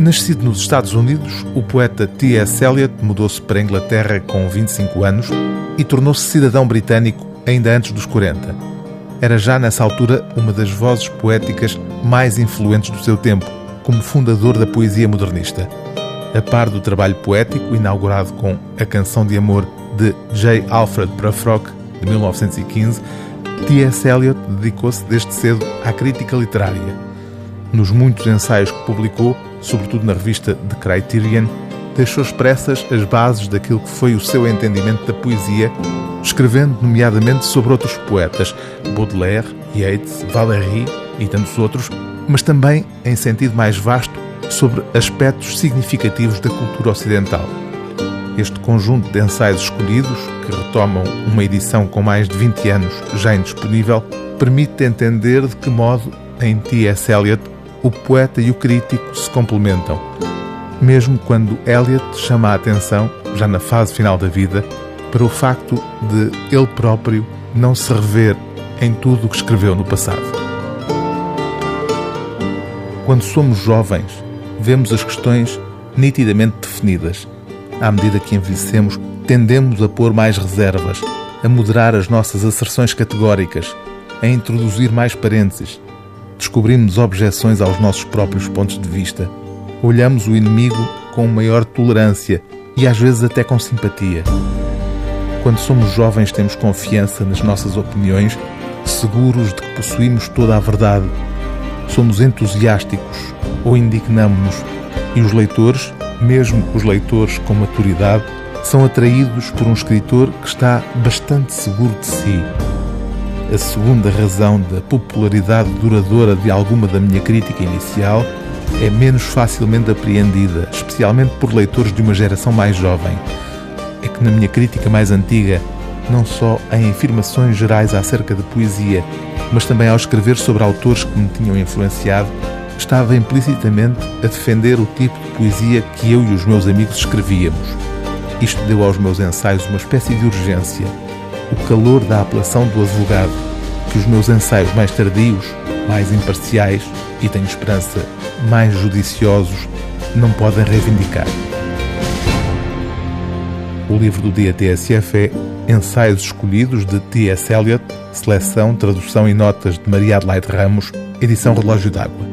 Nascido nos Estados Unidos, o poeta T.S. Eliot mudou-se para a Inglaterra com 25 anos e tornou-se cidadão britânico ainda antes dos 40. Era já nessa altura uma das vozes poéticas mais influentes do seu tempo, como fundador da poesia modernista. A par do trabalho poético inaugurado com A Canção de Amor de J. Alfred Prufrock, de 1915, T.S. Eliot dedicou-se desde cedo à crítica literária. Nos muitos ensaios que publicou, sobretudo na revista The Criterion, deixou expressas as bases daquilo que foi o seu entendimento da poesia, escrevendo nomeadamente sobre outros poetas, Baudelaire, Yeats, Valéry e tantos outros, mas também, em sentido mais vasto, sobre aspectos significativos da cultura ocidental. Este conjunto de ensaios escolhidos, que retomam uma edição com mais de 20 anos já indisponível, permite entender de que modo, em T.S. Eliot, o poeta e o crítico se complementam. Mesmo quando Eliot chama a atenção, já na fase final da vida, para o facto de ele próprio não se rever em tudo o que escreveu no passado. Quando somos jovens, vemos as questões nitidamente definidas à medida que envelhecemos, tendemos a pôr mais reservas, a moderar as nossas asserções categóricas, a introduzir mais parênteses. Descobrimos objeções aos nossos próprios pontos de vista. Olhamos o inimigo com maior tolerância e às vezes até com simpatia. Quando somos jovens, temos confiança nas nossas opiniões, seguros de que possuímos toda a verdade. Somos entusiásticos ou indignamos-nos, e os leitores mesmo os leitores com maturidade, são atraídos por um escritor que está bastante seguro de si. A segunda razão da popularidade duradoura de alguma da minha crítica inicial é menos facilmente apreendida, especialmente por leitores de uma geração mais jovem. É que na minha crítica mais antiga, não só em afirmações gerais acerca de poesia, mas também ao escrever sobre autores que me tinham influenciado, estava implicitamente a defender o tipo de poesia que eu e os meus amigos escrevíamos. Isto deu aos meus ensaios uma espécie de urgência, o calor da apelação do advogado, que os meus ensaios mais tardios, mais imparciais e, tenho esperança, mais judiciosos, não podem reivindicar. O livro do dia TSF é Ensaios Escolhidos de T.S. Eliot, seleção, tradução e notas de Maria Adelaide Ramos, edição Relógio d'Água.